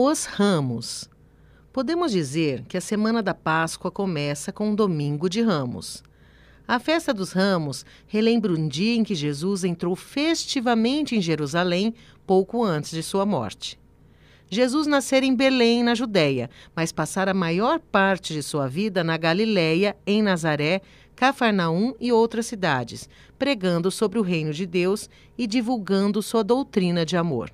Os Ramos. Podemos dizer que a semana da Páscoa começa com o domingo de Ramos. A festa dos Ramos relembra um dia em que Jesus entrou festivamente em Jerusalém pouco antes de sua morte. Jesus nascera em Belém, na Judéia, mas passara a maior parte de sua vida na Galiléia, em Nazaré, Cafarnaum e outras cidades, pregando sobre o reino de Deus e divulgando sua doutrina de amor.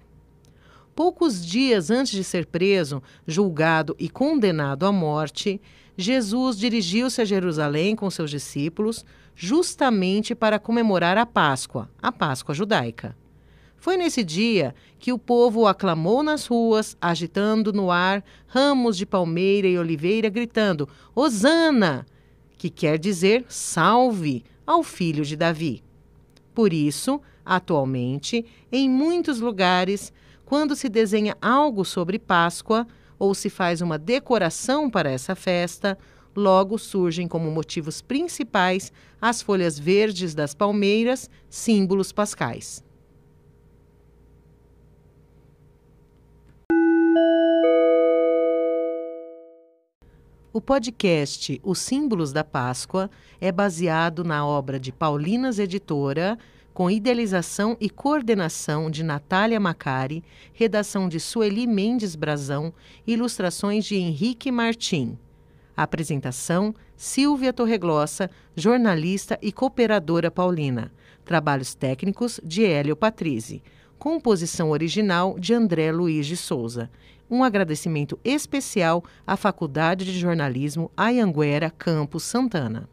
Poucos dias antes de ser preso, julgado e condenado à morte, Jesus dirigiu-se a Jerusalém com seus discípulos, justamente para comemorar a Páscoa, a Páscoa judaica. Foi nesse dia que o povo o aclamou nas ruas, agitando no ar ramos de palmeira e oliveira, gritando: Hosana! que quer dizer salve ao filho de Davi. Por isso, atualmente, em muitos lugares, quando se desenha algo sobre Páscoa ou se faz uma decoração para essa festa, logo surgem como motivos principais as folhas verdes das palmeiras, símbolos pascais. O podcast Os Símbolos da Páscoa é baseado na obra de Paulinas Editora, com idealização e coordenação de Natália Macari, redação de Sueli Mendes Brazão, ilustrações de Henrique Martim. Apresentação: Silvia Torreglossa, jornalista e cooperadora paulina. Trabalhos técnicos de Hélio Patrizzi. Composição original de André Luiz de Souza um agradecimento especial à Faculdade de Jornalismo Ayanguera Campos Santana.